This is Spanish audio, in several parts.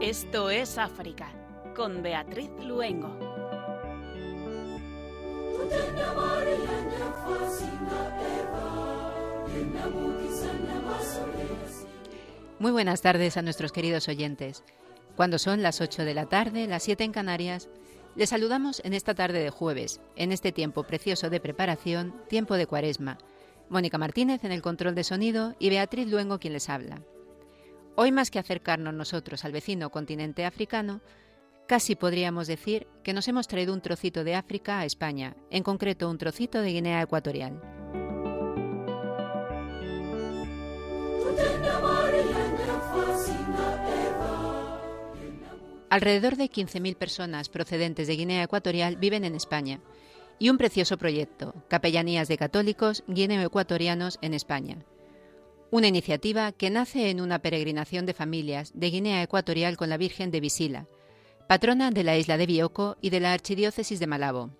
Esto es África, con Beatriz Luengo. Muy buenas tardes a nuestros queridos oyentes. Cuando son las 8 de la tarde, las 7 en Canarias, les saludamos en esta tarde de jueves, en este tiempo precioso de preparación, tiempo de cuaresma. Mónica Martínez en el control de sonido y Beatriz Luengo quien les habla. Hoy más que acercarnos nosotros al vecino continente africano, casi podríamos decir que nos hemos traído un trocito de África a España, en concreto un trocito de Guinea Ecuatorial. Alrededor de 15.000 personas procedentes de Guinea Ecuatorial viven en España. Y un precioso proyecto, Capellanías de Católicos Guineo-Ecuatorianos en España, una iniciativa que nace en una peregrinación de familias de Guinea Ecuatorial con la Virgen de Visila, patrona de la isla de Bioko y de la Archidiócesis de Malabo,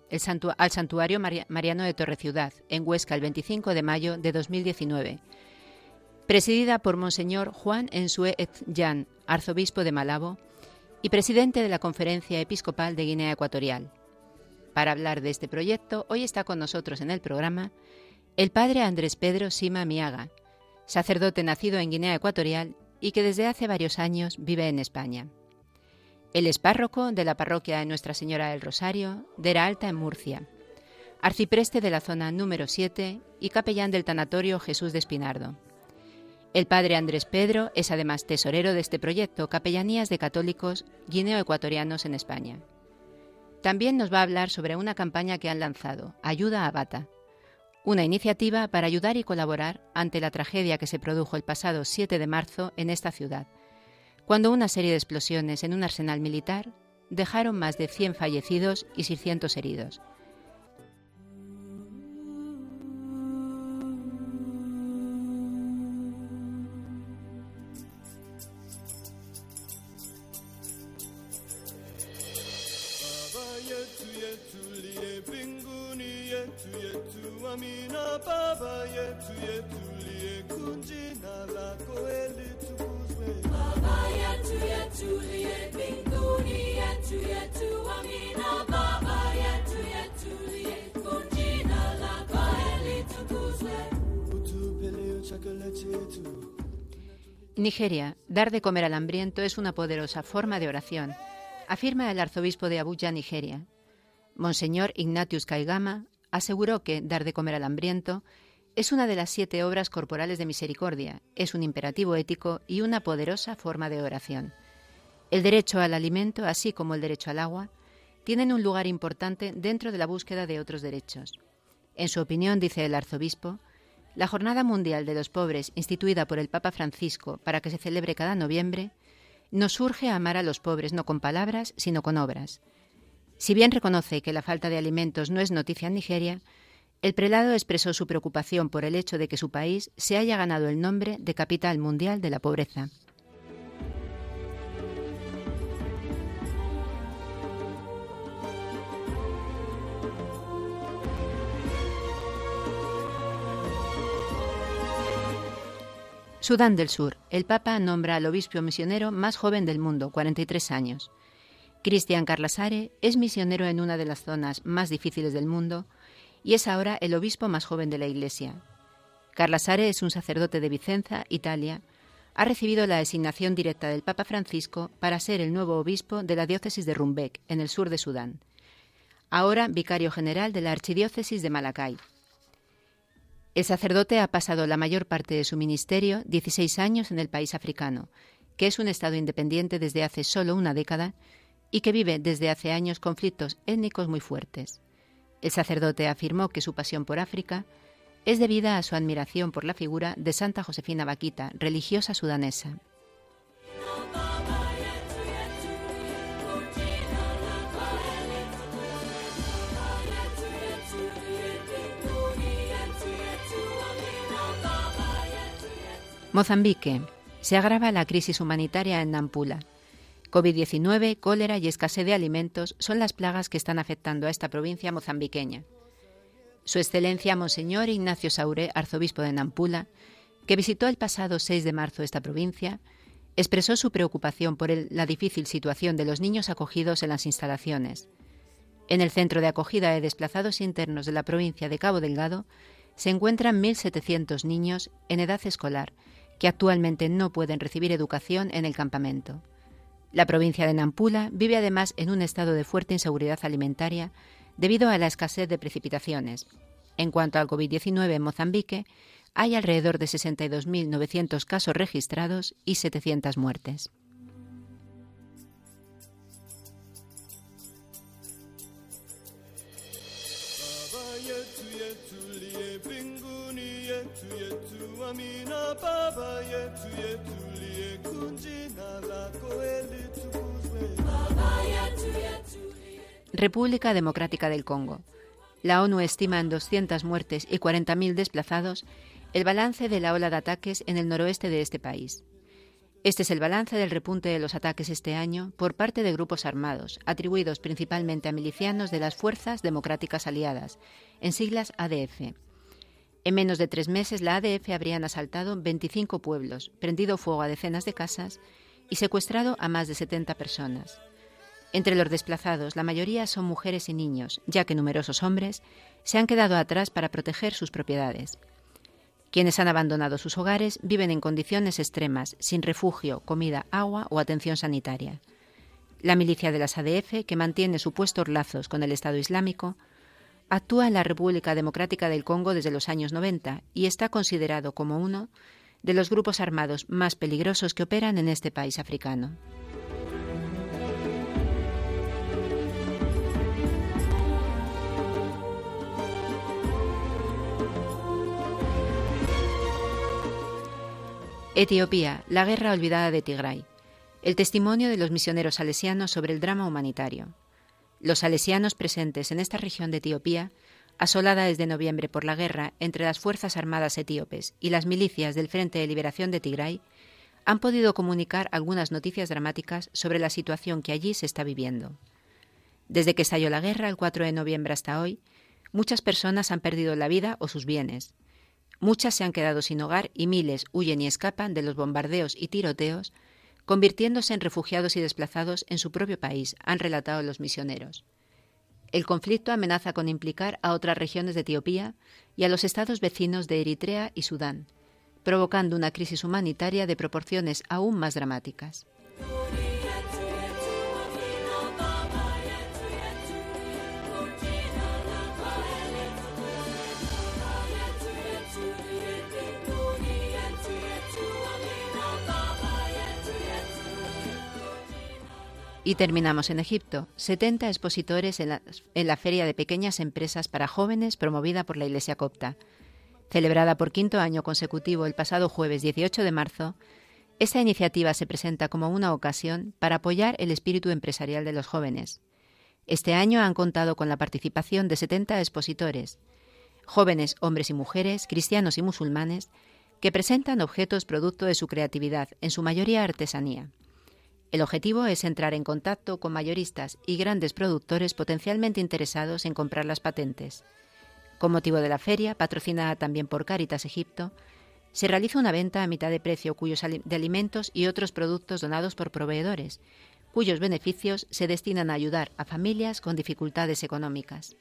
al santuario Mariano de Torreciudad, en Huesca, el 25 de mayo de 2019, presidida por Monseñor Juan Ensue Yan, arzobispo de Malabo y presidente de la Conferencia Episcopal de Guinea Ecuatorial. Para hablar de este proyecto, hoy está con nosotros en el programa el padre Andrés Pedro Sima Miaga, sacerdote nacido en Guinea Ecuatorial y que desde hace varios años vive en España. Él es párroco de la parroquia de Nuestra Señora del Rosario, de la Alta en Murcia, arcipreste de la zona número 7 y capellán del tanatorio Jesús de Espinardo. El padre Andrés Pedro es además tesorero de este proyecto Capellanías de Católicos Guineo-Ecuatorianos en España. También nos va a hablar sobre una campaña que han lanzado, Ayuda a Bata, una iniciativa para ayudar y colaborar ante la tragedia que se produjo el pasado 7 de marzo en esta ciudad, cuando una serie de explosiones en un arsenal militar dejaron más de 100 fallecidos y 600 heridos. Nigeria, dar de comer al hambriento es una poderosa forma de oración, afirma el arzobispo de Abuja, Nigeria. Monseñor Ignatius Kaigama aseguró que dar de comer al hambriento es una de las siete obras corporales de misericordia, es un imperativo ético y una poderosa forma de oración. El derecho al alimento, así como el derecho al agua, tienen un lugar importante dentro de la búsqueda de otros derechos. En su opinión, dice el arzobispo, la Jornada Mundial de los Pobres, instituida por el Papa Francisco para que se celebre cada noviembre, nos urge a amar a los pobres no con palabras, sino con obras. Si bien reconoce que la falta de alimentos no es noticia en Nigeria, el prelado expresó su preocupación por el hecho de que su país se haya ganado el nombre de capital mundial de la pobreza. Sudán del Sur. El Papa nombra al obispo misionero más joven del mundo, 43 años. Cristian Carlasare es misionero en una de las zonas más difíciles del mundo, y es ahora el obispo más joven de la Iglesia. Carlasare es un sacerdote de Vicenza, Italia. Ha recibido la designación directa del Papa Francisco para ser el nuevo obispo de la diócesis de Rumbek, en el sur de Sudán. Ahora vicario general de la archidiócesis de Malacay. El sacerdote ha pasado la mayor parte de su ministerio, 16 años, en el país africano, que es un Estado independiente desde hace solo una década y que vive desde hace años conflictos étnicos muy fuertes. El sacerdote afirmó que su pasión por África es debida a su admiración por la figura de Santa Josefina Vaquita, religiosa sudanesa. Mozambique. Se agrava la crisis humanitaria en Nampula. COVID-19, cólera y escasez de alimentos son las plagas que están afectando a esta provincia mozambiqueña. Su Excelencia Monseñor Ignacio Sauré, arzobispo de Nampula, que visitó el pasado 6 de marzo esta provincia, expresó su preocupación por la difícil situación de los niños acogidos en las instalaciones. En el centro de acogida de desplazados internos de la provincia de Cabo Delgado se encuentran 1.700 niños en edad escolar que actualmente no pueden recibir educación en el campamento. La provincia de Nampula vive además en un estado de fuerte inseguridad alimentaria debido a la escasez de precipitaciones. En cuanto al COVID-19 en Mozambique, hay alrededor de 62.900 casos registrados y 700 muertes. República Democrática del Congo. La ONU estima en 200 muertes y 40.000 desplazados el balance de la ola de ataques en el noroeste de este país. Este es el balance del repunte de los ataques este año por parte de grupos armados, atribuidos principalmente a milicianos de las Fuerzas Democráticas Aliadas, en siglas ADF. En menos de tres meses, la ADF habrían asaltado 25 pueblos, prendido fuego a decenas de casas y secuestrado a más de 70 personas. Entre los desplazados, la mayoría son mujeres y niños, ya que numerosos hombres se han quedado atrás para proteger sus propiedades. Quienes han abandonado sus hogares viven en condiciones extremas, sin refugio, comida, agua o atención sanitaria. La milicia de las ADF, que mantiene supuestos lazos con el Estado Islámico, actúa en la República Democrática del Congo desde los años 90 y está considerado como uno de los grupos armados más peligrosos que operan en este país africano. Etiopía, la guerra olvidada de Tigray. El testimonio de los misioneros salesianos sobre el drama humanitario. Los salesianos presentes en esta región de Etiopía, asolada desde noviembre por la guerra entre las Fuerzas Armadas etíopes y las milicias del Frente de Liberación de Tigray, han podido comunicar algunas noticias dramáticas sobre la situación que allí se está viviendo. Desde que estalló la guerra el 4 de noviembre hasta hoy, muchas personas han perdido la vida o sus bienes, Muchas se han quedado sin hogar y miles huyen y escapan de los bombardeos y tiroteos, convirtiéndose en refugiados y desplazados en su propio país, han relatado los misioneros. El conflicto amenaza con implicar a otras regiones de Etiopía y a los estados vecinos de Eritrea y Sudán, provocando una crisis humanitaria de proporciones aún más dramáticas. Y terminamos en Egipto. 70 expositores en la, Feria de Pequeñas Empresas para Jóvenes promovida por la Iglesia Copta. Celebrada por quinto año consecutivo el pasado jueves 18 de marzo, esta iniciativa se presenta como una ocasión para apoyar el espíritu empresarial de los jóvenes. Este año han contado con la participación de 70 expositores, jóvenes hombres y mujeres, cristianos y musulmanes, que presentan objetos producto de su creatividad, en su mayoría artesanía. El objetivo es entrar en contacto con mayoristas y grandes productores potencialmente interesados en comprar las patentes. Con motivo de la feria, patrocinada también por Caritas Egipto, se realiza una venta a mitad de precio cuyos de alimentos y otros productos donados por proveedores, cuyos beneficios se destinan a ayudar a familias con dificultades económicas.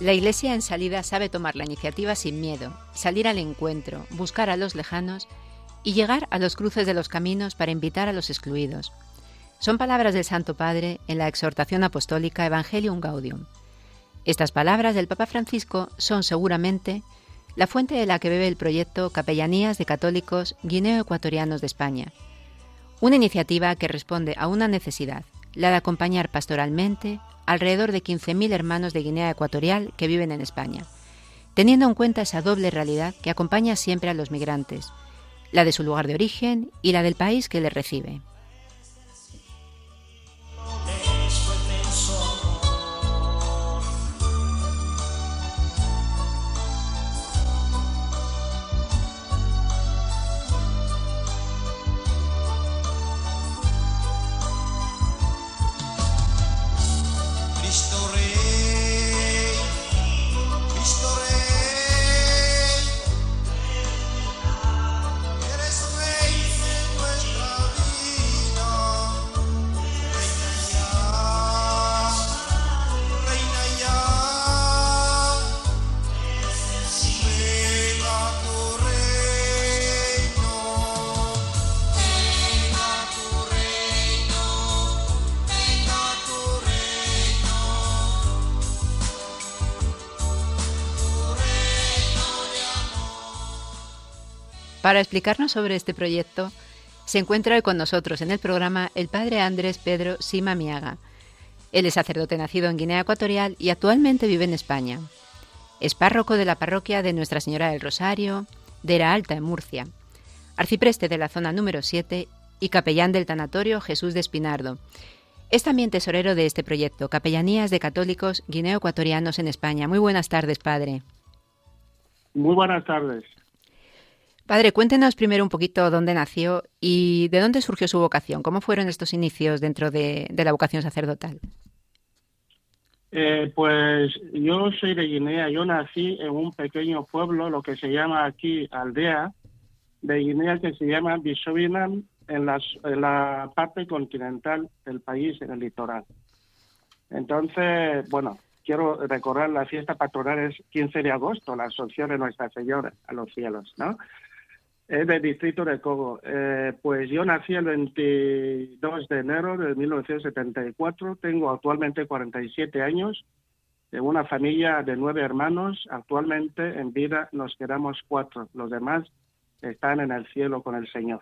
La Iglesia en salida sabe tomar la iniciativa sin miedo, salir al encuentro, buscar a los lejanos y llegar a los cruces de los caminos para invitar a los excluidos. Son palabras del Santo Padre en la exhortación apostólica Evangelium Gaudium. Estas palabras del Papa Francisco son seguramente la fuente de la que bebe el proyecto Capellanías de Católicos Guineo-Ecuatorianos de España, una iniciativa que responde a una necesidad, la de acompañar pastoralmente alrededor de 15.000 hermanos de Guinea Ecuatorial que viven en España, teniendo en cuenta esa doble realidad que acompaña siempre a los migrantes, la de su lugar de origen y la del país que les recibe. historia Para explicarnos sobre este proyecto, se encuentra hoy con nosotros en el programa el padre Andrés Pedro Sima Miaga. Él es sacerdote nacido en Guinea Ecuatorial y actualmente vive en España. Es párroco de la parroquia de Nuestra Señora del Rosario, de Era Alta, en Murcia, arcipreste de la zona número 7 y capellán del tanatorio Jesús de Espinardo. Es también tesorero de este proyecto, Capellanías de Católicos Guineo-Ecuatorianos en España. Muy buenas tardes, padre. Muy buenas tardes. Padre, cuéntenos primero un poquito dónde nació y de dónde surgió su vocación. ¿Cómo fueron estos inicios dentro de, la vocación sacerdotal? Eh, pues yo soy de Guinea. Yo nací en un pequeño pueblo, lo que se llama aquí aldea de Guinea, que se llama Bisovinam, en, en la parte continental del país, en el litoral. Entonces, bueno, quiero recordar la fiesta patronal es 15 de agosto, la Asunción de Nuestra Señora a los cielos, ¿no? Es del distrito de Cogo. Eh, pues yo nací el 22 de enero de 1974. Tengo actualmente 47 años. De una familia de nueve hermanos. Actualmente en vida nos quedamos cuatro. Los demás están en el cielo con el Señor.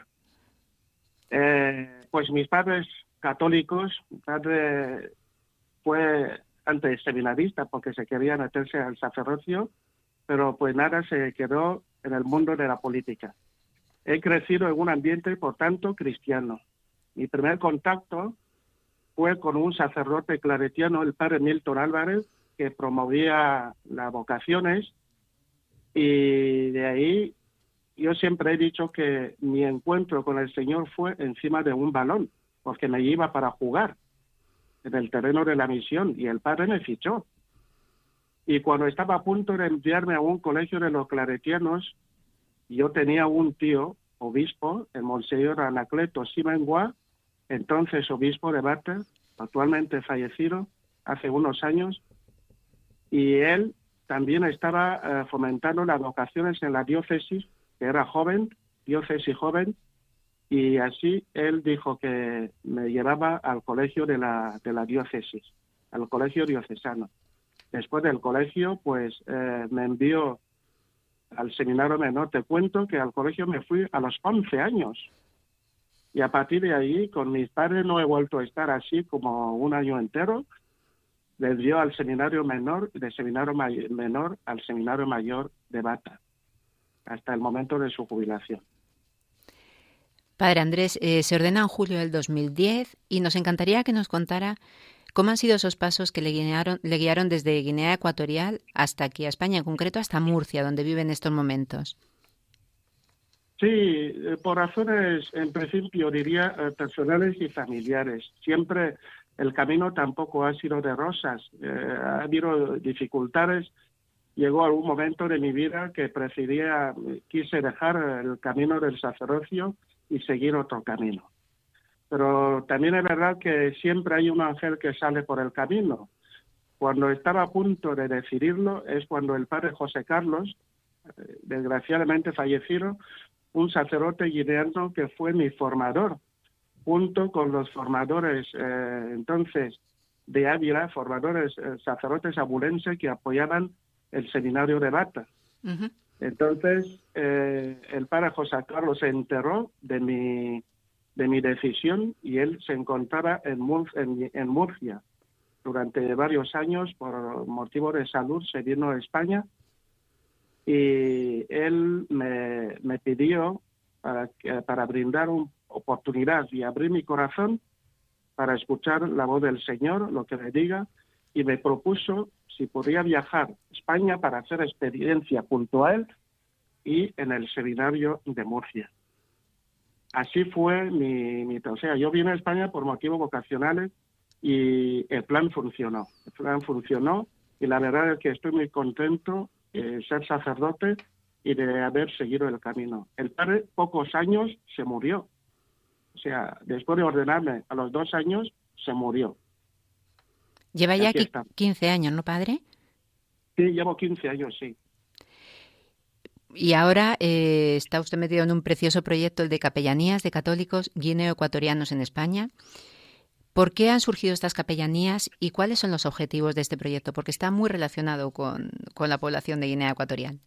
Eh, pues mis padres católicos, mi padre fue antes seminarista porque se quería meterse al sacerdocio, pero pues nada, se quedó en el mundo de la política. He crecido en un ambiente, por tanto, cristiano. Mi primer contacto fue con un sacerdote claretiano, el padre Milton Álvarez, que promovía las vocaciones y de ahí yo siempre he dicho que mi encuentro con el Señor fue encima de un balón, porque me iba para jugar en el terreno de la misión y el padre me fichó. Y cuando estaba a punto de enviarme a un colegio de los claretianos, yo tenía un tío, obispo, el Monseñor Anacleto Simengua, entonces obispo de Bata, actualmente fallecido hace unos años, y él también estaba eh, fomentando las vocaciones en la diócesis, que era joven, diócesis joven, y así él dijo que me llevaba al colegio de la, de la diócesis, al colegio diocesano. Después del colegio, pues eh, me envió al seminario menor, te cuento que al colegio me fui a los 11 años. Y a partir de ahí, con mis padres no he vuelto a estar así como un año entero. Le dio al seminario menor, de seminario menor al seminario mayor de Bata, hasta el momento de su jubilación. Padre Andrés, eh, se ordena en julio del 2010 y nos encantaría que nos contara ¿Cómo han sido esos pasos que le guiaron, le guiaron desde Guinea Ecuatorial hasta aquí, a España, en concreto hasta Murcia, donde vive en estos momentos? Sí, eh, por razones, en principio, diría, eh, personales y familiares. Siempre el camino tampoco ha sido de rosas. Eh, ha habido dificultades. Llegó algún momento de mi vida que prefería, quise dejar el camino del sacerdocio y seguir otro camino pero también es verdad que siempre hay un ángel que sale por el camino. Cuando estaba a punto de decidirlo es cuando el padre José Carlos, eh, desgraciadamente fallecido, un sacerdote guineano que fue mi formador, junto con los formadores eh, entonces de Ávila, formadores eh, sacerdotes abulenses que apoyaban el seminario de Bata. Entonces, el padre José Carlos se enteró de mi, de mi decisión y él se encontraba en, Murcia durante varios años por motivo de salud se vino a España y él me, pidió para, para brindar una oportunidad y abrir mi corazón para escuchar la voz del Señor, lo que me diga, y me propuso si podía viajar a España para hacer experiencia junto a él y en el seminario de Murcia. Así fue mi, mi o sea, yo vine a España por motivos vocacionales y el plan funcionó. El plan funcionó y la verdad es que estoy muy contento de ser sacerdote y de haber seguido el camino. El padre, pocos años, se murió. O sea, después de ordenarme a los dos años, se murió. Lleva ya aquí 15 años, ¿no, padre? Sí, llevo 15 años, sí. Y ahora eh, está usted metido en un precioso proyecto, el de capellanías de católicos guineo-ecuatorianos en España. ¿Por qué han surgido estas capellanías y cuáles son los objetivos de este proyecto? Porque está muy relacionado con, la población de Guinea Ecuatorial.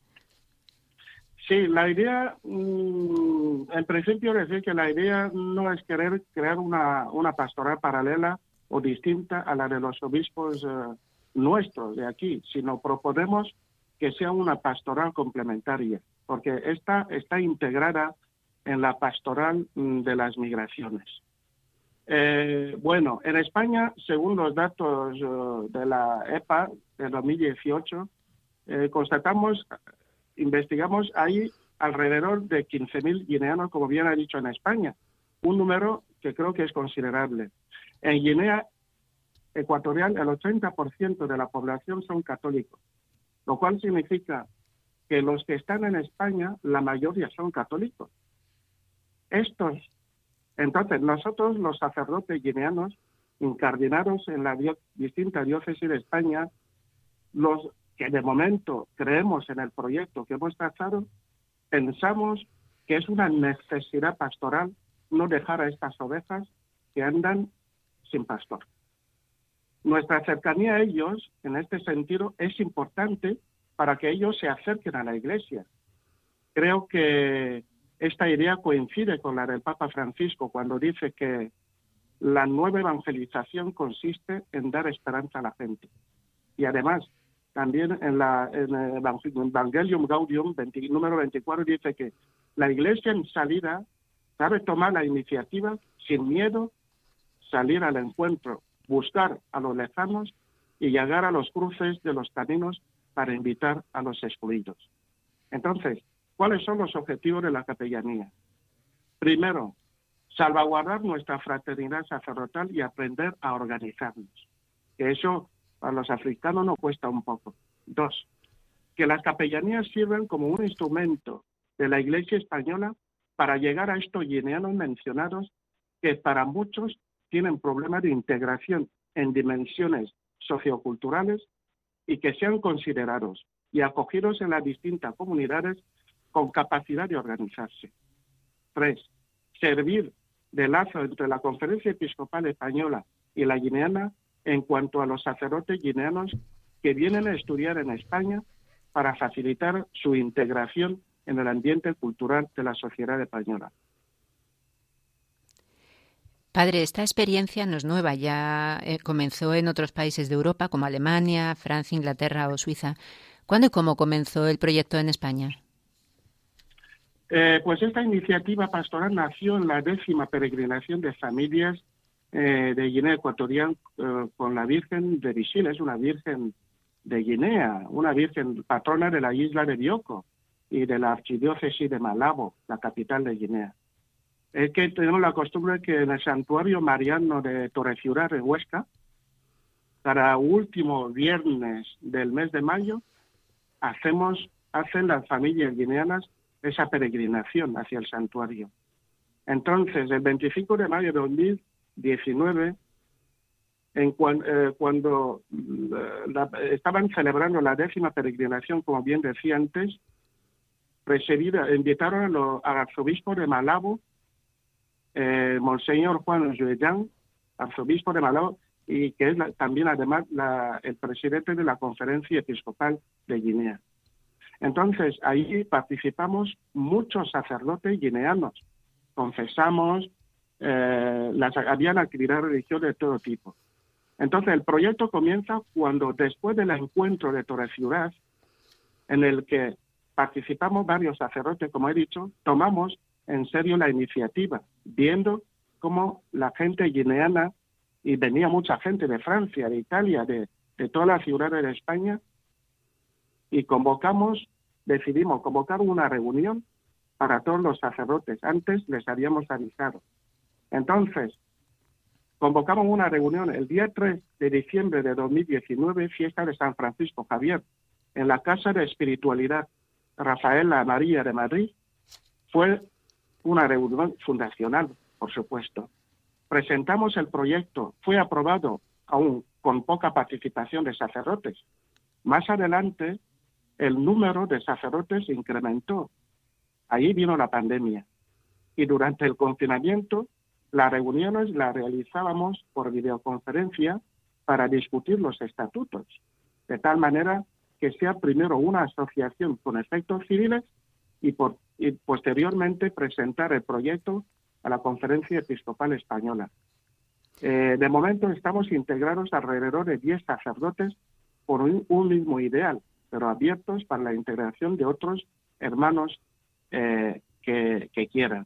Sí, la idea, mm, en principio decir que la idea no es querer crear una, pastoral paralela o distinta a la de los obispos eh, nuestros de aquí, sino proponemos que sea una pastoral complementaria, porque esta está integrada en la pastoral mm, de las migraciones. Eh, bueno, en España, según los datos eh, de la EPA de 2018, eh, constatamos, investigamos, hay alrededor de 15.000 guineanos, como bien ha dicho en España, un número que creo que es considerable. En Guinea Ecuatorial, el 80% de la población son católicos, lo cual significa que los que están en España, la mayoría son católicos. Estos entonces, nosotros, los sacerdotes guineanos, incardinados en la distinta diócesis de España, los que de momento creemos en el proyecto que hemos trazado, pensamos que es una necesidad pastoral no dejar a estas ovejas que andan sin pastor. Nuestra cercanía a ellos, en este sentido, es importante para que ellos se acerquen a la iglesia. Creo que esta idea coincide con la del Papa Francisco cuando dice que la nueva evangelización consiste en dar esperanza a la gente. Y además, también en, la, en el Evangelium Gaudium número 24 dice que la iglesia en salida sabe tomar la iniciativa sin miedo, salir al encuentro, buscar a los lejanos y llegar a los cruces de los caminos para invitar a los excluidos. Entonces, ¿Cuáles son los objetivos de la capellanía? Primero, salvaguardar nuestra fraternidad sacerdotal y aprender a organizarnos. Que eso a los africanos nos cuesta un poco. Dos, que las capellanías sirven como un instrumento de la Iglesia española para llegar a estos guineanos mencionados que para muchos tienen problemas de integración en dimensiones socioculturales y que sean considerados y acogidos en las distintas comunidades con capacidad de organizarse. Tres, servir de lazo entre la Conferencia Episcopal Española y la guineana en cuanto a los sacerdotes guineanos que vienen a estudiar en España para facilitar su integración en el ambiente cultural de la sociedad española. Padre, esta experiencia no es nueva, ya eh, comenzó en otros países de Europa como Alemania, Francia, Inglaterra o Suiza. ¿Cuándo y cómo comenzó el proyecto en España? Eh, pues esta iniciativa pastoral nació en la décima peregrinación de familias eh, de Guinea Ecuatorial eh, con la Virgen de Visil, es una Virgen de Guinea, una Virgen patrona de la isla de Bioko y de la archidiócesis de Malabo, la capital de Guinea. Es que tenemos la costumbre que en el santuario mariano de Torreciudad de Huesca, para último viernes del mes de mayo, hacemos, hacen las familias guineanas esa peregrinación hacia el santuario. Entonces, el 25 de mayo de 2019, en eh, cuando estaban celebrando la décima peregrinación, como bien decía antes, invitaron al arzobispo de Malabo, eh, Monseñor Juan Juellán, arzobispo de Malabo, y que es también además el presidente de la Conferencia Episcopal de Guinea. Entonces, ahí participamos muchos sacerdotes guineanos, confesamos, eh, las, habían actividades religiosas de todo tipo. Entonces, el proyecto comienza cuando después del encuentro de Torre Ciudad, en el que participamos varios sacerdotes, como he dicho, tomamos en serio la iniciativa, viendo cómo la gente guineana, y venía mucha gente de Francia, de Italia, de, de todas las ciudades de España, y convocamos, decidimos convocar una reunión para todos los sacerdotes. Antes les habíamos avisado. Entonces, convocamos una reunión el día 3 de diciembre de 2019, fiesta de San Francisco Javier, en la Casa de Espiritualidad Rafaela María de Madrid. Fue una reunión fundacional, por supuesto. Presentamos el proyecto, fue aprobado aún con poca participación de sacerdotes. Más adelante, el número de sacerdotes incrementó. Ahí vino la pandemia. Y durante el confinamiento, las reuniones las realizábamos por videoconferencia para discutir los estatutos, de tal manera que sea primero una asociación con efectos civiles y, por, y posteriormente presentar el proyecto a la Conferencia Episcopal Española. Eh, de momento estamos integrados alrededor de 10 sacerdotes por un, mismo ideal, pero abiertos para la integración de otros hermanos eh, que, quieran.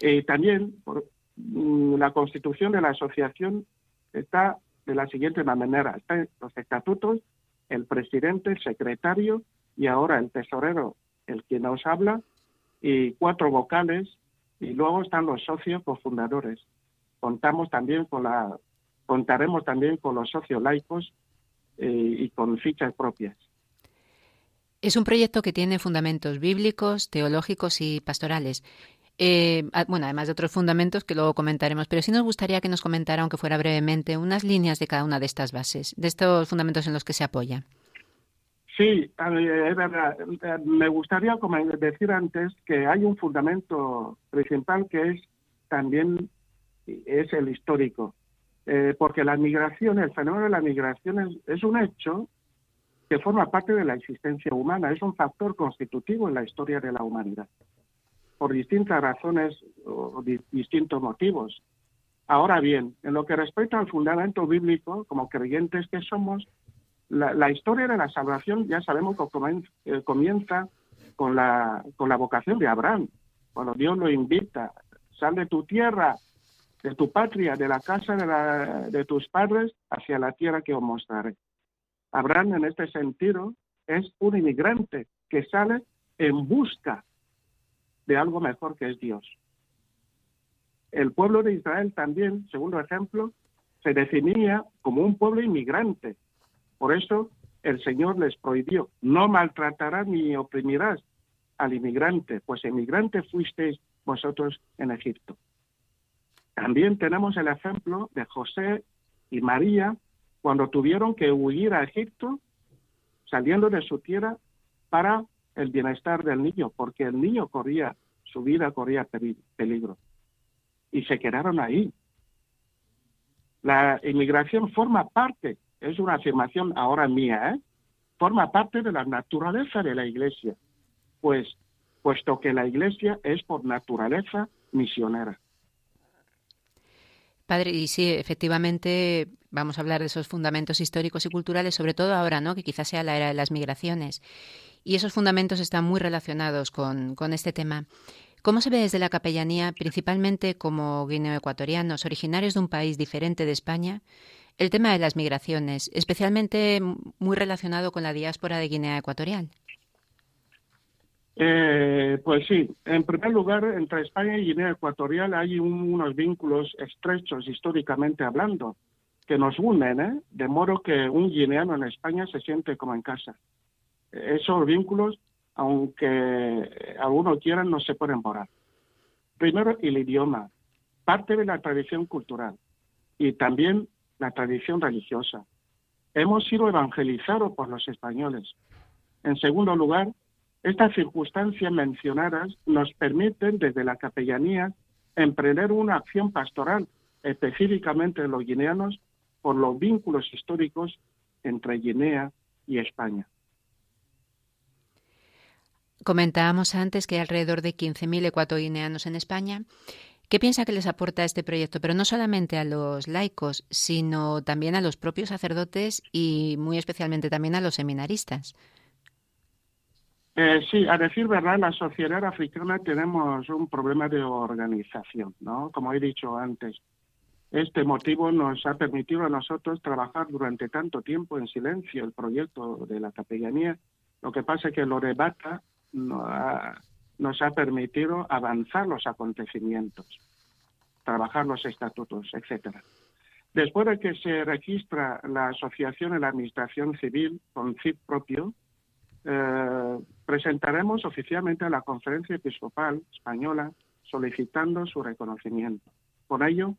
Y también por, mm, la constitución de la asociación está de la siguiente manera. Están los estatutos, el presidente, el secretario y ahora el tesorero, el que nos habla, y cuatro vocales, y luego están los socios cofundadores. Contamos también con la, contaremos también con los socios laicos eh, y con fichas propias. Es un proyecto que tiene fundamentos bíblicos, teológicos y pastorales. Eh, bueno, además de otros fundamentos que luego comentaremos, pero sí nos gustaría que nos comentara, aunque fuera brevemente, unas líneas de cada una de estas bases, de estos fundamentos en los que se apoya. Sí, es verdad. Me gustaría decir antes que hay un fundamento principal que es también es el histórico, eh, porque la migración, el fenómeno de la migración es, un hecho que forma parte de la existencia humana, es un factor constitutivo en la historia de la humanidad, por distintas razones o distintos motivos. Ahora bien, en lo que respecta al fundamento bíblico, como creyentes que somos, la, historia de la salvación ya sabemos que eh, comienza con la, con la vocación de Abraham, cuando Dios lo invita, sal de tu tierra, de tu patria, de la casa de, de tus padres, hacia la tierra que os mostraré. Abraham en este sentido es un inmigrante que sale en busca de algo mejor que es Dios. El pueblo de Israel también, segundo ejemplo, se definía como un pueblo inmigrante, por eso el Señor les prohibió, no maltratarás ni oprimirás al inmigrante, pues inmigrante fuisteis vosotros en Egipto. También tenemos el ejemplo de José y María cuando tuvieron que huir a Egipto, saliendo de su tierra para el bienestar del niño, porque el niño corría, su vida corría peligro. Y se quedaron ahí. La inmigración forma parte es una afirmación ahora mía, ¿eh? forma parte de la naturaleza de la Iglesia, pues puesto que la Iglesia es por naturaleza misionera. Padre, y sí, efectivamente vamos a hablar de esos fundamentos históricos y culturales, sobre todo ahora, ¿no? Que quizás sea la era de las migraciones. Y esos fundamentos están muy relacionados con, este tema. ¿Cómo se ve desde la capellanía, principalmente como guineo-ecuatorianos, originarios de un país diferente de España, el tema de las migraciones, especialmente muy relacionado con la diáspora de Guinea Ecuatorial. Eh, pues sí, en primer lugar, entre España y Guinea Ecuatorial hay unos vínculos estrechos históricamente hablando que nos unen, ¿eh? de modo que un guineano en España se siente como en casa. Esos vínculos, aunque algunos quieran, no se pueden borrar. Primero, el idioma, parte de la tradición cultural y también la tradición religiosa. Hemos sido evangelizados por los españoles. En segundo lugar, estas circunstancias mencionadas nos permiten desde la capellanía emprender una acción pastoral específicamente los guineanos por los vínculos históricos entre Guinea y España. Comentábamos antes que hay alrededor de 15.000 ecuatoguineanos en España. ¿Qué piensa que les aporta este proyecto? Pero no solamente a los laicos, sino también a los propios sacerdotes y muy especialmente también a los seminaristas. Eh, sí, a decir verdad, la sociedad africana tenemos un problema de organización, ¿no? Como he dicho antes. Este motivo nos ha permitido a nosotros trabajar durante tanto tiempo en silencio el proyecto de la capellanía. Lo que pasa es que lo de Bata nos ha permitido avanzar los acontecimientos, trabajar los estatutos, etcétera. Después de que se registra la asociación en la administración civil con CIP propio, eh, presentaremos oficialmente a la Conferencia Episcopal Española solicitando su reconocimiento. Por ello,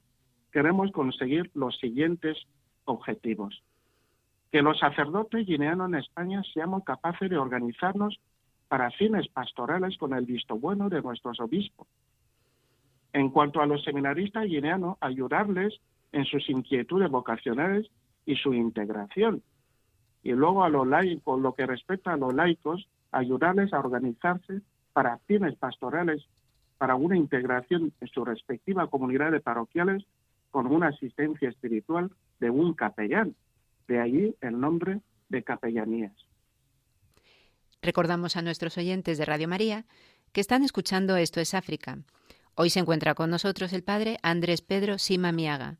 queremos conseguir los siguientes objetivos. Que los sacerdotes guineanos en España seamos capaces de organizarnos para fines pastorales con el visto bueno de nuestros obispos. En cuanto a los seminaristas guineanos, ayudarles en sus inquietudes vocacionales y su integración. Y luego a los laicos, lo que respecta a los laicos, ayudarles a organizarse para fines pastorales, para una integración en su respectiva comunidad de parroquiales con una asistencia espiritual de un capellán. De allí el nombre de capellanías. Recordamos a nuestros oyentes de Radio María que están escuchando Esto es África. Hoy se encuentra con nosotros el padre Andrés Pedro Sima Miaga,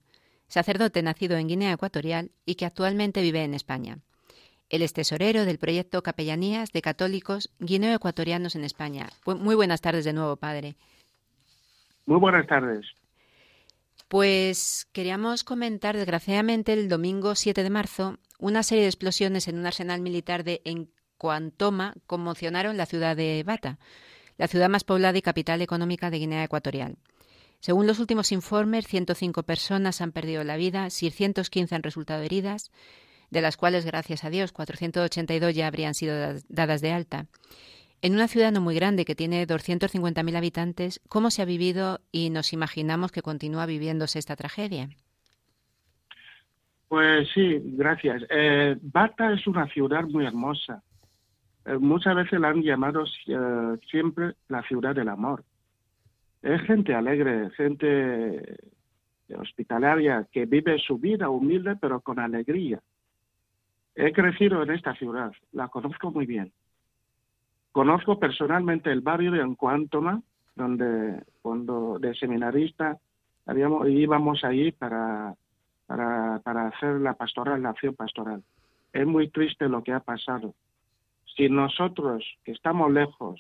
sacerdote nacido en Guinea Ecuatorial y que actualmente vive en España. Él es tesorero del proyecto Capellanías de Católicos Guineo-Ecuatorianos en España. Muy buenas tardes de nuevo, padre. Muy buenas tardes. Pues queríamos comentar, desgraciadamente, el domingo 7 de marzo, una serie de explosiones en un arsenal militar de Encuantoma conmocionaron la ciudad de Bata, la ciudad más poblada y capital económica de Guinea Ecuatorial. Según los últimos informes, 105 personas han perdido la vida, 615 han resultado heridas, de las cuales, gracias a Dios, 482 ya habrían sido dadas de alta. En una ciudad no muy grande que tiene 250.000 habitantes, ¿cómo se ha vivido y nos imaginamos que continúa viviéndose esta tragedia? Pues sí, gracias. Eh, Bata es una ciudad muy hermosa. Eh, muchas veces la han llamado eh, siempre la ciudad del amor. Es gente alegre, gente hospitalaria que vive su vida humilde pero con alegría. He crecido en esta ciudad, la conozco muy bien. Conozco personalmente el barrio de Ancuántoma, donde cuando de seminarista habíamos, íbamos ahí para, para, para hacer la pastoral, la acción pastoral. Es muy triste lo que ha pasado. Si nosotros, que estamos lejos,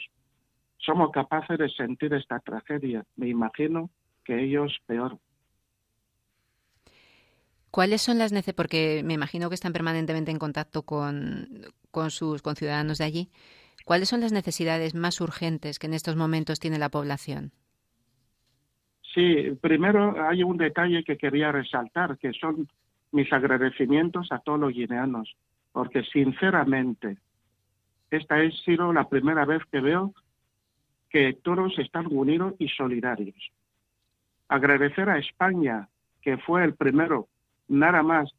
somos capaces de sentir esta tragedia, me imagino que ellos peor. ¿Cuáles son las necesidades? Porque me imagino que están permanentemente en contacto con, con sus conciudadanos de allí. ¿Cuáles son las necesidades más urgentes que en estos momentos tiene la población? Sí, primero hay un detalle que quería resaltar, que son mis agradecimientos a todos los guineanos, porque sinceramente esta ha sido la primera vez que veo que todos están unidos y solidarios. Agradecer a España, que fue el primero, nada más,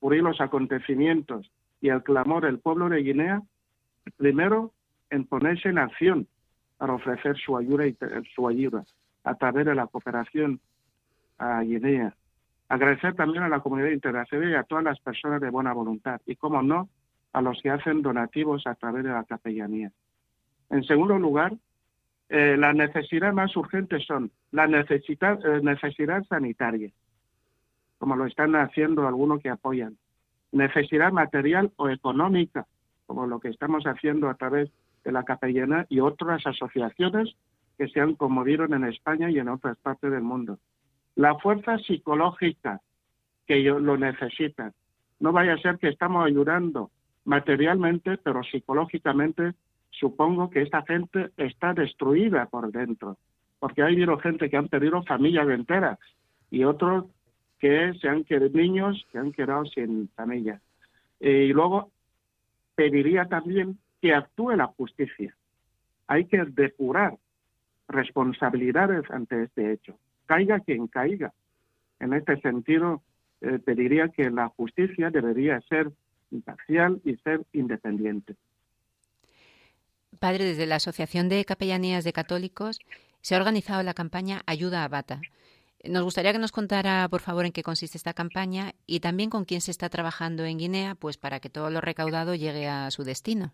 por los acontecimientos y el clamor del pueblo de Guinea, primero en ponerse en acción para ofrecer su ayuda, y, su ayuda a través de la cooperación a Guinea. Agradecer también a la comunidad internacional y a todas las personas de buena voluntad y, como no, a los que hacen donativos a través de la capellanía. En segundo lugar, eh, las necesidades más urgentes son la necesidad, eh, necesidad sanitaria, como lo están haciendo algunos que apoyan, necesidad material o económica, como lo que estamos haciendo a través de la capellana y otras asociaciones que se han conmovido en España y en otras partes del mundo. La fuerza psicológica que lo necesitan. No vaya a ser que estamos ayudando materialmente, pero psicológicamente supongo que esta gente está destruida por dentro, porque ha habido gente que han perdido familias enteras y otros que se han quedado, niños que han quedado sin familia. y luego pediría también que actúe la justicia. Hay que depurar responsabilidades ante este hecho. Caiga quien caiga. En este sentido, eh, pediría que la justicia debería ser imparcial y ser independiente. Padre, desde la Asociación de Capellanías de Católicos se ha organizado la campaña Ayuda a Bata. Nos gustaría que nos contara, por favor, en qué consiste esta campaña y también con quién se está trabajando en Guinea, pues para que todo lo recaudado llegue a su destino.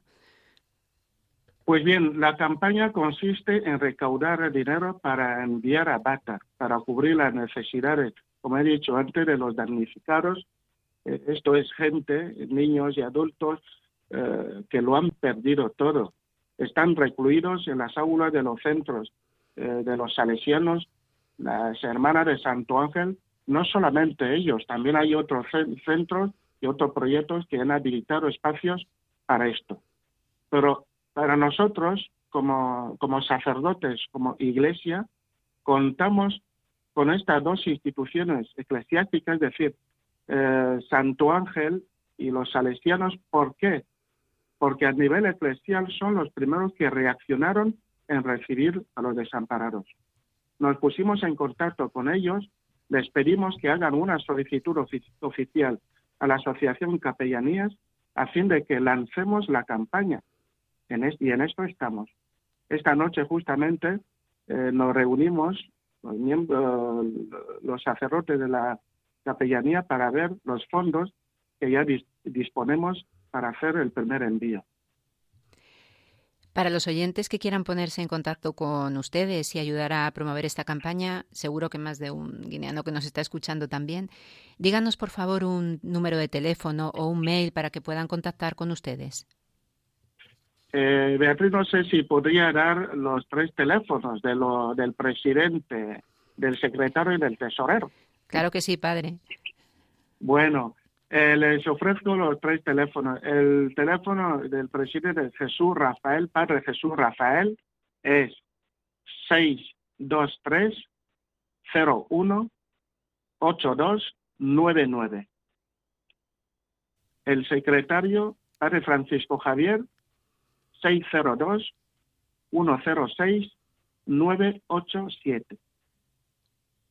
Pues bien, la campaña consiste en recaudar dinero para enviar a Bata, para cubrir las necesidades, como he dicho antes, de los damnificados. Esto es gente, niños y adultos, eh, que lo han perdido todo. Están recluidos en las aulas de los centros eh, de los salesianos las hermanas de Santo Ángel, no solamente ellos, también hay otros centros y otros proyectos que han habilitado espacios para esto. Pero para nosotros, como, como sacerdotes, como iglesia, contamos con estas dos instituciones eclesiásticas, es decir, eh, Santo Ángel y los salesianos. ¿Por qué? Porque a nivel eclesial son los primeros que reaccionaron en recibir a los desamparados nos pusimos en contacto con ellos, les pedimos que hagan una solicitud oficial a la Asociación Capellanías a fin de que lancemos la campaña. y en esto estamos. Esta noche justamente eh, nos reunimos los sacerdotes de la capellanía para ver los fondos que ya disponemos para hacer el primer envío. Para los oyentes que quieran ponerse en contacto con ustedes y ayudar a promover esta campaña, seguro que más de un guineano que nos está escuchando también, díganos por favor un número de teléfono o un mail para que puedan contactar con ustedes. Eh, Beatriz, no sé si podría dar los tres teléfonos de lo, del presidente, del secretario y del tesorero. Claro que sí, padre. Bueno, eh, les ofrezco los tres teléfonos. El teléfono del presidente Jesús Rafael, padre Jesús Rafael, es 623 01 8299. El secretario, padre Francisco Javier, 602 106 987.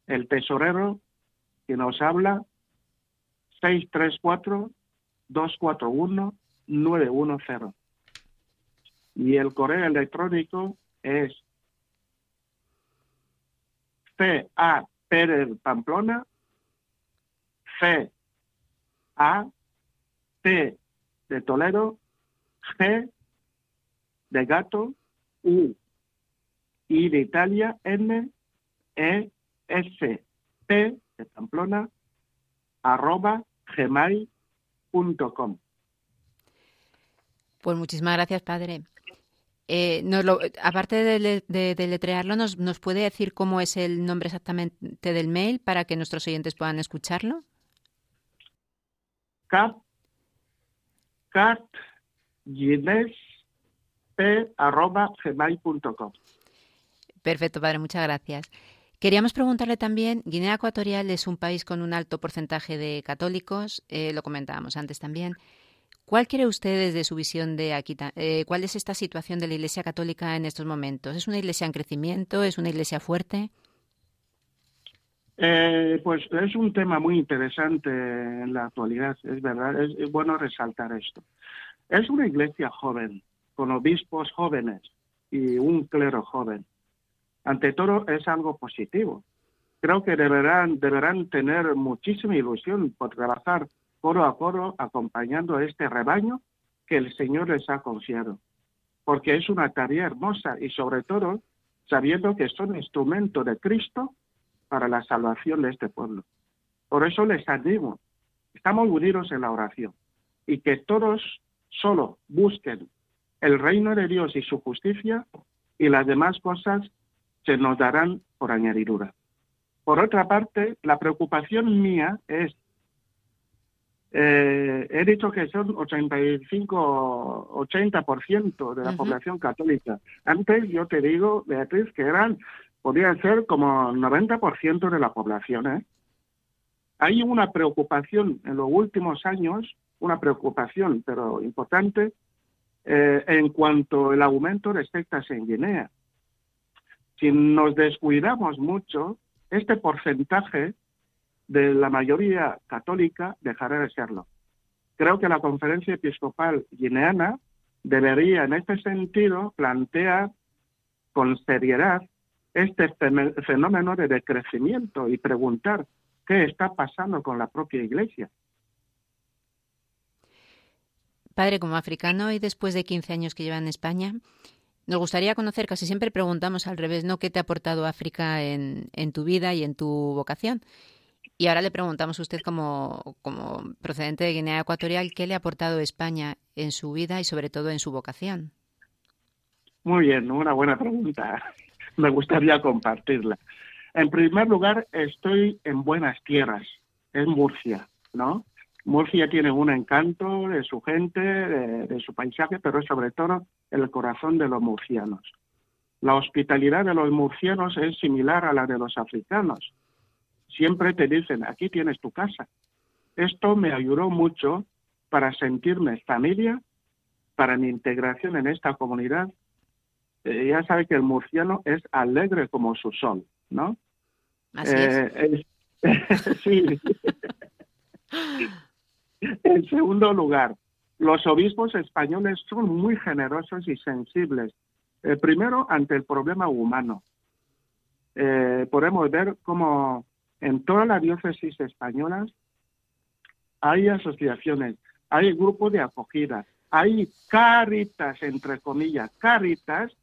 El tesorero que nos habla, 634-241-910. Y el correo electrónico es C A Pérez Pamplona C A T de Toledo G de gato U I de Italia N E S P de Pamplona arroba gmail.com. Pues muchísimas gracias, padre. Eh, aparte de, de, letrearlo, ¿nos, ¿nos, puede decir cómo es el nombre exactamente del mail para que nuestros oyentes puedan escucharlo? Cat, cat arroba gmail.com. Perfecto, padre, muchas gracias. Queríamos preguntarle también, Guinea Ecuatorial es un país con un alto porcentaje de católicos, eh, lo comentábamos antes también. ¿Cuál cree usted desde su visión de aquí? Eh, ¿Cuál es esta situación de la Iglesia Católica en estos momentos? ¿Es una iglesia en crecimiento? ¿Es una iglesia fuerte? Eh, pues es un tema muy interesante en la actualidad, es verdad, es bueno resaltar esto. Es una iglesia joven, con obispos jóvenes y un clero joven ante todo es algo positivo. Creo que deberán, deberán tener muchísima ilusión por trabajar coro a coro acompañando a este rebaño que el Señor les ha confiado, porque es una tarea hermosa y sobre todo sabiendo que son instrumento de Cristo para la salvación de este pueblo. Por eso les animo, estamos unidos en la oración y que todos solo busquen el reino de Dios y su justicia y las demás cosas se nos darán por añadidura. Por otra parte, la preocupación mía es, eh, he dicho que son 85, 80% de la población católica. Antes yo te digo, Beatriz, que eran, podrían ser como 90% de la población, ¿eh? hay una preocupación en los últimos años, una preocupación, pero importante, eh, en cuanto al aumento de sectas en Guinea. Si nos descuidamos mucho, este porcentaje de la mayoría católica dejará de serlo. Creo que la conferencia episcopal guineana debería, en este sentido, plantear con seriedad este fenómeno de decrecimiento y preguntar qué está pasando con la propia Iglesia. Padre, como africano y después de 15 años que lleva en España, nos gustaría conocer, casi siempre preguntamos al revés, ¿no? ¿Qué te ha aportado África en, tu vida y en tu vocación? Y ahora le preguntamos a usted como, como procedente de Guinea Ecuatorial, ¿qué le ha aportado España en su vida y sobre todo en su vocación? Muy bien, una buena pregunta. Me gustaría compartirla. En primer lugar, estoy en buenas tierras, en Murcia, ¿no? Murcia tiene un encanto de su gente, de, su paisaje, pero sobre todo el corazón de los murcianos. La hospitalidad de los murcianos es similar a la de los africanos. Siempre te dicen, aquí tienes tu casa. Esto me ayudó mucho para sentirme familia, para mi integración en esta comunidad. Eh, ya sabe que el murciano es alegre como su sol, ¿no? Así es. Eh, sí. En segundo lugar, los obispos españoles son muy generosos y sensibles. Eh, primero, ante el problema humano. Eh, podemos ver cómo en toda la diócesis española hay asociaciones, hay grupos de acogida, hay caritas, entre comillas, caritas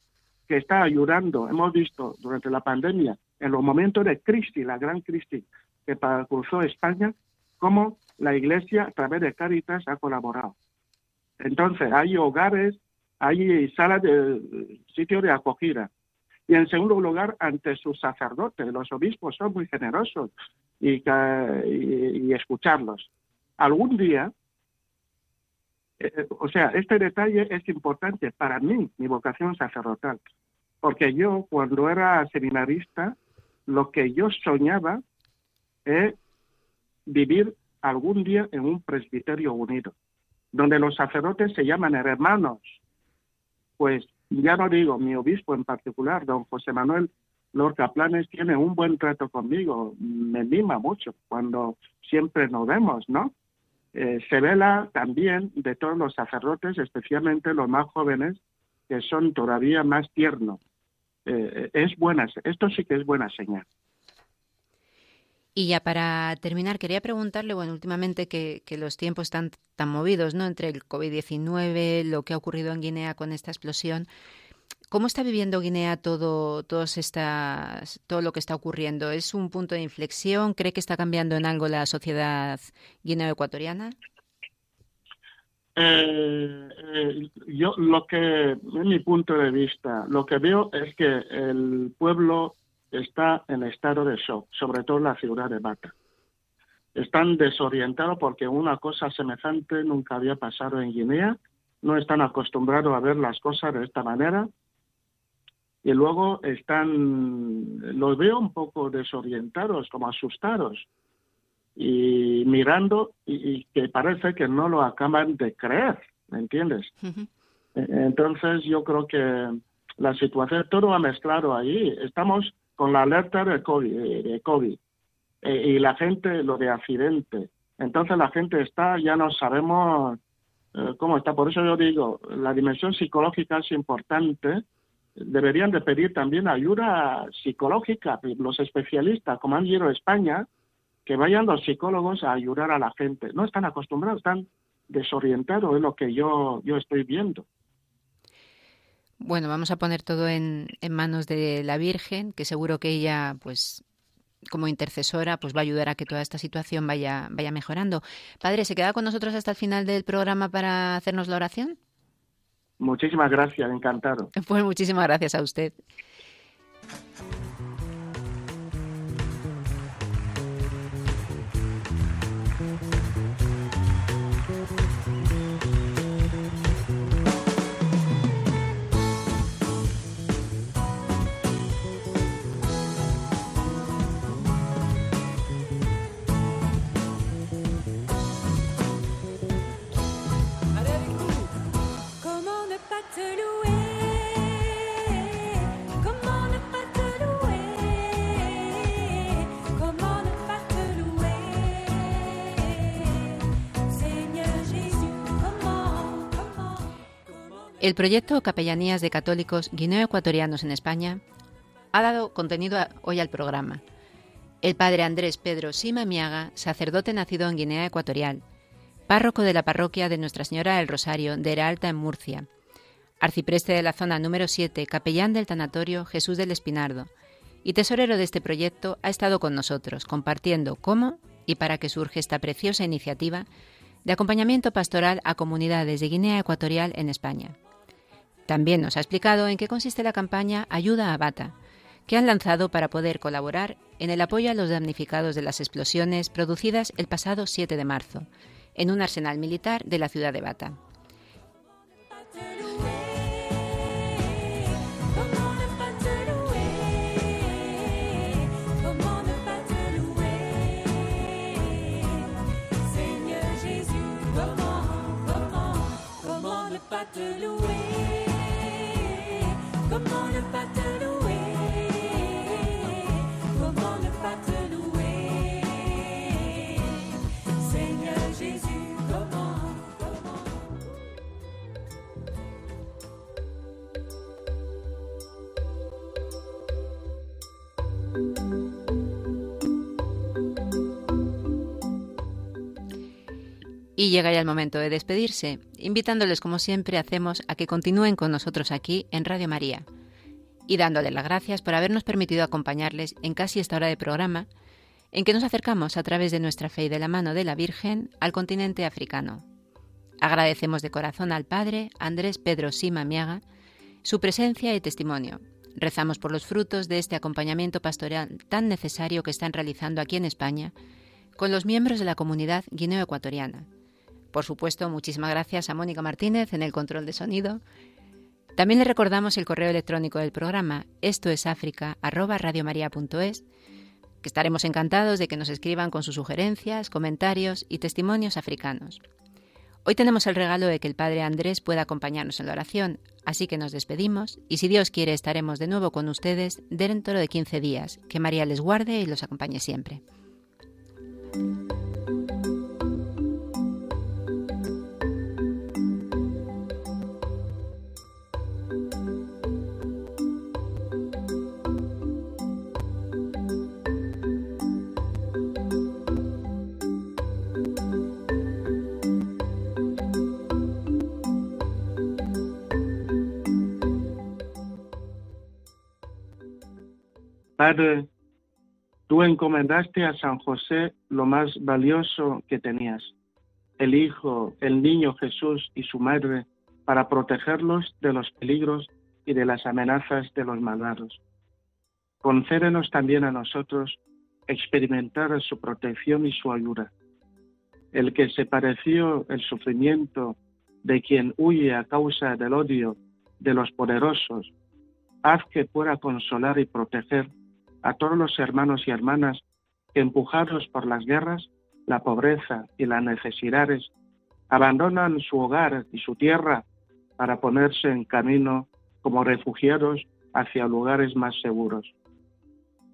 que están ayudando. Hemos visto durante la pandemia, en los momentos de crisis, la gran crisis que cruzó España, cómo la Iglesia a través de Caritas ha colaborado. Entonces, hay hogares, hay salas de sitios de acogida. Y en segundo lugar, ante sus sacerdotes, los obispos son muy generosos y, y, escucharlos. Algún día, eh, eh, o sea, este detalle es importante para mí, mi vocación sacerdotal, porque yo cuando era seminarista, lo que yo soñaba es vivir algún día en un presbiterio unido, donde los sacerdotes se llaman hermanos. Pues ya no digo, mi obispo en particular, don José Manuel Lorca Planes, tiene un buen trato conmigo, me mima mucho cuando siempre nos vemos, ¿no? Eh, se vela también de todos los sacerdotes, especialmente los más jóvenes, que son todavía más tiernos. Eh, es buena, esto sí que es buena señal. Y ya para terminar, quería preguntarle, bueno, últimamente que, los tiempos están tan movidos, ¿no? Entre el COVID-19, lo que ha ocurrido en Guinea con esta explosión. ¿Cómo está viviendo Guinea todo, estas, todo lo que está ocurriendo? ¿Es un punto de inflexión? ¿Cree que está cambiando en algo la sociedad guineo-ecuatoriana? Eh, eh, yo lo que, en mi punto de vista, lo que veo es que el pueblo está en estado de shock, sobre todo la ciudad de Bata. Están desorientados porque una cosa semejante nunca había pasado en Guinea, no están acostumbrados a ver las cosas de esta manera y luego están, los veo un poco desorientados, como asustados y mirando y, que parece que no lo acaban de creer, ¿me entiendes? E, entonces yo creo que la situación, todo ha mezclado ahí. Estamos con la alerta de COVID, eh, y la gente lo de accidente. Entonces la gente está, ya no sabemos eh, cómo está. Por eso yo digo, la dimensión psicológica es importante. Deberían de pedir también ayuda psicológica, los especialistas, como han ido a España, que vayan los psicólogos a ayudar a la gente. No están acostumbrados, están desorientados, es lo que yo, yo estoy viendo. Bueno, vamos a poner todo en, manos de la Virgen, que seguro que ella, pues, como intercesora, pues va a ayudar a que toda esta situación vaya, vaya mejorando. Padre, ¿se queda con nosotros hasta el final del programa para hacernos la oración? Muchísimas gracias, encantado. Pues muchísimas gracias a usted. El proyecto Capellanías de Católicos Guineo-Ecuatorianos en España ha dado contenido hoy al programa. El padre Andrés Pedro Sima Miaga, sacerdote nacido en Guinea Ecuatorial, párroco de la parroquia de Nuestra Señora del Rosario de Era Alta en Murcia, arcipreste de la zona número 7, capellán del tanatorio Jesús del Espinardo, y tesorero de este proyecto, ha estado con nosotros, compartiendo cómo y para qué surge esta preciosa iniciativa de acompañamiento pastoral a comunidades de Guinea Ecuatorial en España. También nos ha explicado en qué consiste la campaña Ayuda a Bata, que han lanzado para poder colaborar en el apoyo a los damnificados de las explosiones producidas el pasado 7 de marzo en un arsenal militar de la ciudad de Bata. Y llega ya el momento de despedirse, invitándoles como siempre hacemos a que continúen con nosotros aquí en Radio María y dándoles las gracias por habernos permitido acompañarles en casi esta hora de programa en que nos acercamos a través de nuestra fe y de la mano de la Virgen al continente africano. Agradecemos de corazón al Padre Andrés Pedro Sima Miaga su presencia y testimonio. Rezamos por los frutos de este acompañamiento pastoral tan necesario que están realizando aquí en España con los miembros de la comunidad guineo-ecuatoriana por supuesto, muchísimas gracias a Mónica Martínez en el control de sonido. También le recordamos el correo electrónico del programa, esto es África, que estaremos encantados de que nos escriban con sus sugerencias, comentarios y testimonios africanos. Hoy tenemos el regalo de que el Padre Andrés pueda acompañarnos en la oración, así que nos despedimos y si Dios quiere estaremos de nuevo con ustedes dentro de 15 días. Que María les guarde y los acompañe siempre. Padre, tú encomendaste a San José lo más valioso que tenías, el Hijo, el niño Jesús y su madre, para protegerlos de los peligros y de las amenazas de los malvados. Concédenos también a nosotros experimentar su protección y su ayuda. El que se pareció el sufrimiento de quien huye a causa del odio de los poderosos, haz que pueda consolar y proteger a todos los hermanos y hermanas que empujados por las guerras, la pobreza y las necesidades, abandonan su hogar y su tierra para ponerse en camino como refugiados hacia lugares más seguros.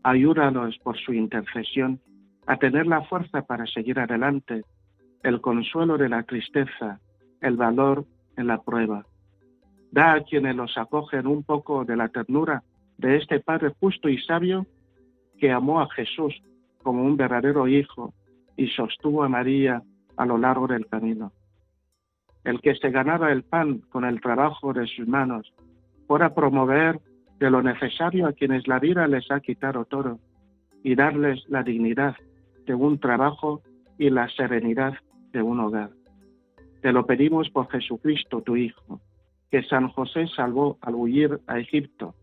Ayúdanos por su intercesión a tener la fuerza para seguir adelante, el consuelo de la tristeza, el valor en la prueba. Da a quienes los acogen un poco de la ternura de este Padre justo y sabio que amó a Jesús como un verdadero hijo y sostuvo a María a lo largo del camino. El que se ganaba el pan con el trabajo de sus manos, fuera promover de lo necesario a quienes la vida les ha quitado todo y darles la dignidad de un trabajo y la serenidad de un hogar. Te lo pedimos por Jesucristo, tu Hijo, que San José salvó al huir a Egipto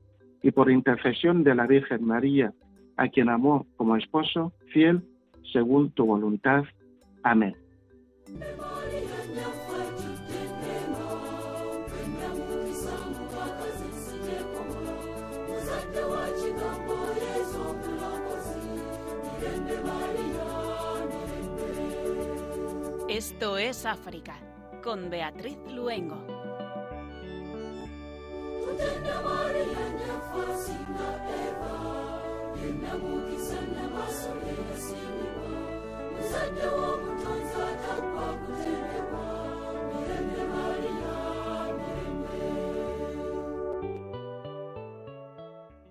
y por intercesión de la Virgen María, a quien amó como esposo fiel según tu voluntad. Amén. Esto es África, con Beatriz Luengo. Muzadde w'omutonzi atakwa kutenderwa